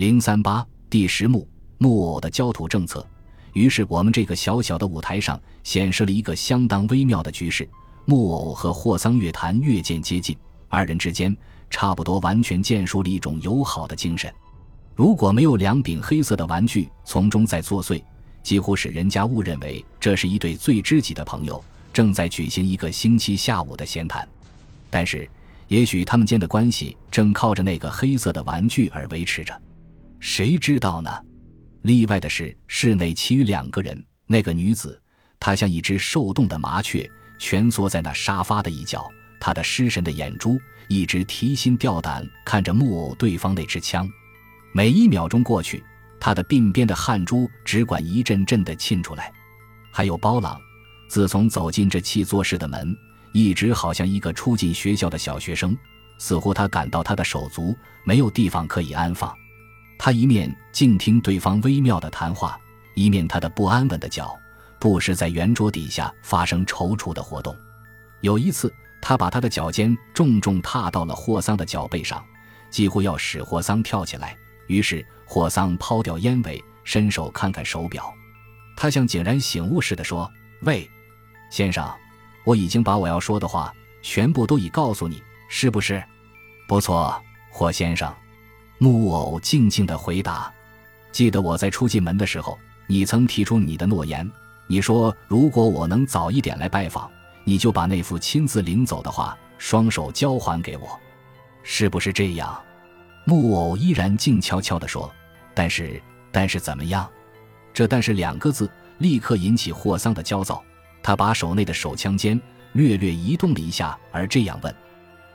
零三八第十幕木偶的焦土政策。于是，我们这个小小的舞台上显示了一个相当微妙的局势：木偶和霍桑乐坛越渐接近，二人之间差不多完全建树了一种友好的精神。如果没有两柄黑色的玩具从中在作祟，几乎使人家误认为这是一对最知己的朋友正在举行一个星期下午的闲谈。但是，也许他们间的关系正靠着那个黑色的玩具而维持着，谁知道呢？例外的是，室内其余两个人，那个女子，她像一只受冻的麻雀，蜷缩在那沙发的一角，她的失神的眼珠一直提心吊胆看着木偶对方那支枪。每一秒钟过去，她的鬓边的汗珠只管一阵阵地沁出来。还有包朗，自从走进这气作室的门，一直好像一个初进学校的小学生，似乎他感到他的手足没有地方可以安放。他一面静听对方微妙的谈话，一面他的不安稳的脚不时在圆桌底下发生踌躇的活动。有一次，他把他的脚尖重重踏到了霍桑的脚背上，几乎要使霍桑跳起来。于是，霍桑抛掉烟尾，伸手看看手表。他像井然醒悟似的说：“喂，先生，我已经把我要说的话全部都已告诉你，是不是？不错，霍先生。”木偶静静的回答：“记得我在出进门的时候，你曾提出你的诺言。你说，如果我能早一点来拜访，你就把那幅亲自领走的话双手交还给我，是不是这样？”木偶依然静悄悄地说：“但是，但是怎么样？”这“但是”两个字立刻引起霍桑的焦躁。他把手内的手枪尖略略移动了一下，而这样问：“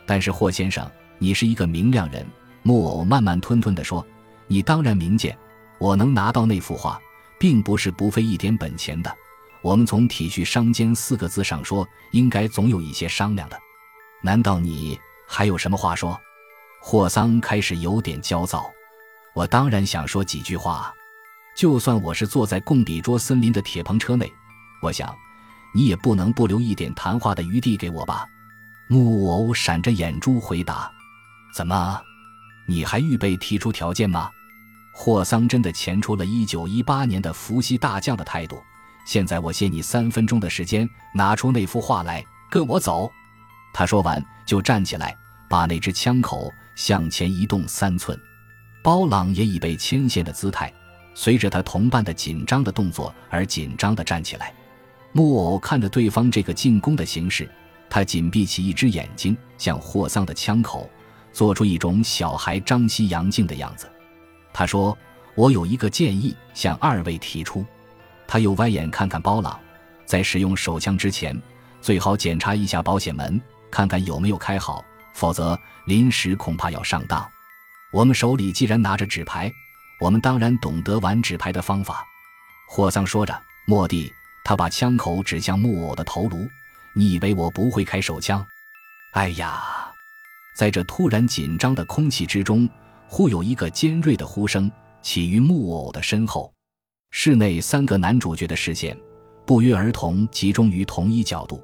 但是，霍先生，你是一个明亮人。”木偶慢慢吞吞地说：“你当然明鉴，我能拿到那幅画，并不是不费一点本钱的。我们从体恤商间四个字上说，应该总有一些商量的。难道你还有什么话说？”霍桑开始有点焦躁。我当然想说几句话，就算我是坐在贡比卓森林的铁棚车内，我想，你也不能不留一点谈话的余地给我吧？木偶闪着眼珠回答：“怎么？”你还预备提出条件吗？霍桑真的前出了一九一八年的伏羲大将的态度。现在我限你三分钟的时间，拿出那幅画来，跟我走。他说完就站起来，把那只枪口向前移动三寸。包朗也以被牵线的姿态，随着他同伴的紧张的动作而紧张地站起来。木偶看着对方这个进攻的形势，他紧闭起一只眼睛，向霍桑的枪口。做出一种小孩张西洋镜的样子，他说：“我有一个建议向二位提出。”他又歪眼看看包朗，在使用手枪之前，最好检查一下保险门，看看有没有开好，否则临时恐怕要上当。我们手里既然拿着纸牌，我们当然懂得玩纸牌的方法。霍桑说着，莫地，他把枪口指向木偶的头颅。你以为我不会开手枪？哎呀！在这突然紧张的空气之中，忽有一个尖锐的呼声起于木偶的身后。室内三个男主角的视线不约而同集中于同一角度。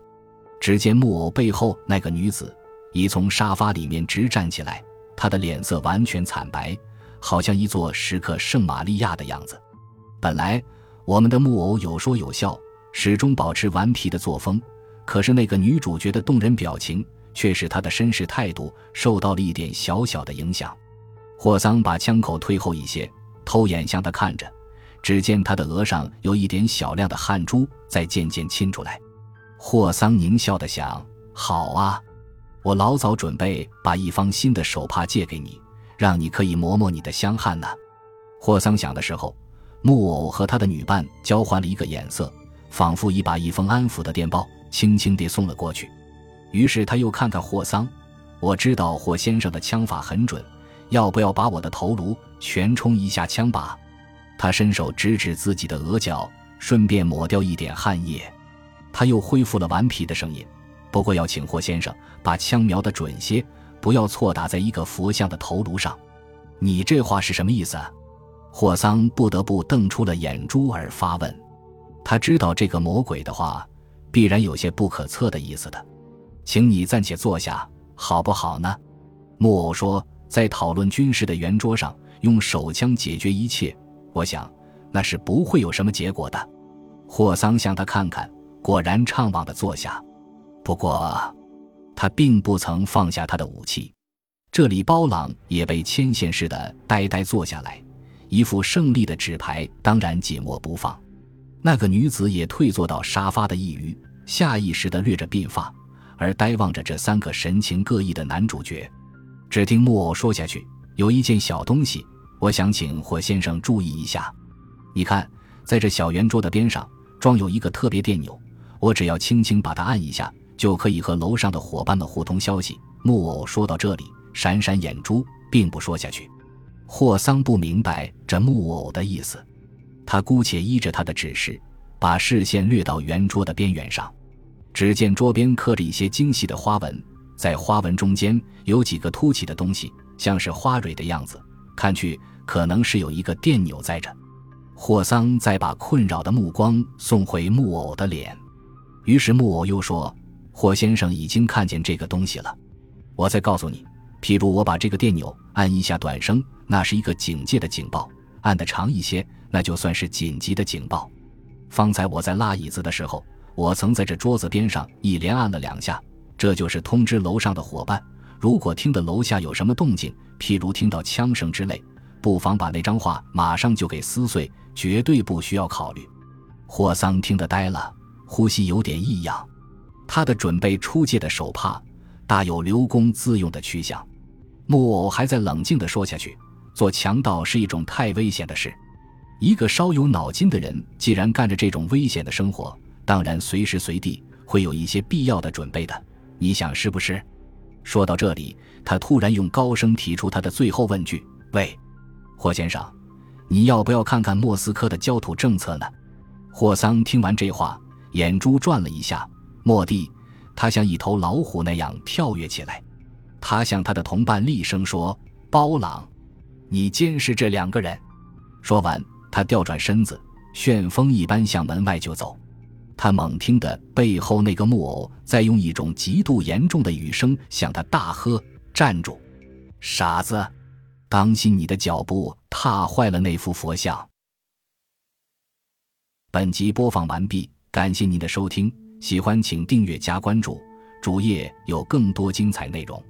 只见木偶背后那个女子已从沙发里面直站起来，她的脸色完全惨白，好像一座石刻圣玛利亚的样子。本来我们的木偶有说有笑，始终保持顽皮的作风，可是那个女主角的动人表情。却使他的绅士态度受到了一点小小的影响。霍桑把枪口推后一些，偷眼向他看着，只见他的额上有一点小亮的汗珠在渐渐沁出来。霍桑狞笑的想：“好啊，我老早准备把一方新的手帕借给你，让你可以磨磨你的香汗呢。”霍桑想的时候，木偶和他的女伴交换了一个眼色，仿佛已把一封安抚的电报轻轻地送了过去。于是他又看看霍桑，我知道霍先生的枪法很准，要不要把我的头颅全冲一下枪靶？他伸手指指自己的额角，顺便抹掉一点汗液。他又恢复了顽皮的声音，不过要请霍先生把枪瞄得准些，不要错打在一个佛像的头颅上。你这话是什么意思？霍桑不得不瞪出了眼珠而发问。他知道这个魔鬼的话，必然有些不可测的意思的。请你暂且坐下，好不好呢？木偶说，在讨论军事的圆桌上，用手枪解决一切，我想那是不会有什么结果的。霍桑向他看看，果然怅望的坐下。不过，他并不曾放下他的武器。这里，包朗也被牵线似的呆呆坐下来，一副胜利的纸牌当然紧握不放。那个女子也退坐到沙发的一隅，下意识地掠着鬓发，而呆望着这三个神情各异的男主角。只听木偶说下去：“有一件小东西，我想请霍先生注意一下。你看，在这小圆桌的边上装有一个特别电钮，我只要轻轻把它按一下，就可以和楼上的伙伴们互通消息。”木偶说到这里。闪闪眼珠，并不说下去。霍桑不明白这木偶的意思，他姑且依着他的指示，把视线掠到圆桌的边缘上。只见桌边刻着一些精细的花纹，在花纹中间有几个凸起的东西，像是花蕊的样子，看去可能是有一个电钮在着。霍桑再把困扰的目光送回木偶的脸，于是木偶又说：“霍先生已经看见这个东西了，我再告诉你。”譬如我把这个电钮按一下短声，那是一个警戒的警报；按得长一些，那就算是紧急的警报。方才我在拉椅子的时候，我曾在这桌子边上一连按了两下，这就是通知楼上的伙伴，如果听得楼下有什么动静，譬如听到枪声之类，不妨把那张画马上就给撕碎，绝对不需要考虑。霍桑听得呆了，呼吸有点异样，他的准备出界的手帕大有刘公自用的趋向。木偶还在冷静地说下去：“做强盗是一种太危险的事。一个稍有脑筋的人，既然干着这种危险的生活，当然随时随地会有一些必要的准备的。你想是不是？”说到这里，他突然用高声提出他的最后问句：“喂，霍先生，你要不要看看莫斯科的焦土政策呢？”霍桑听完这话，眼珠转了一下，蓦地，他像一头老虎那样跳跃起来。他向他的同伴厉声说：“包朗，你监视这两个人。”说完，他调转身子，旋风一般向门外就走。他猛听得背后那个木偶在用一种极度严重的语声向他大喝：“站住，傻子！当心你的脚步踏坏了那幅佛像。”本集播放完毕，感谢您的收听，喜欢请订阅加关注，主页有更多精彩内容。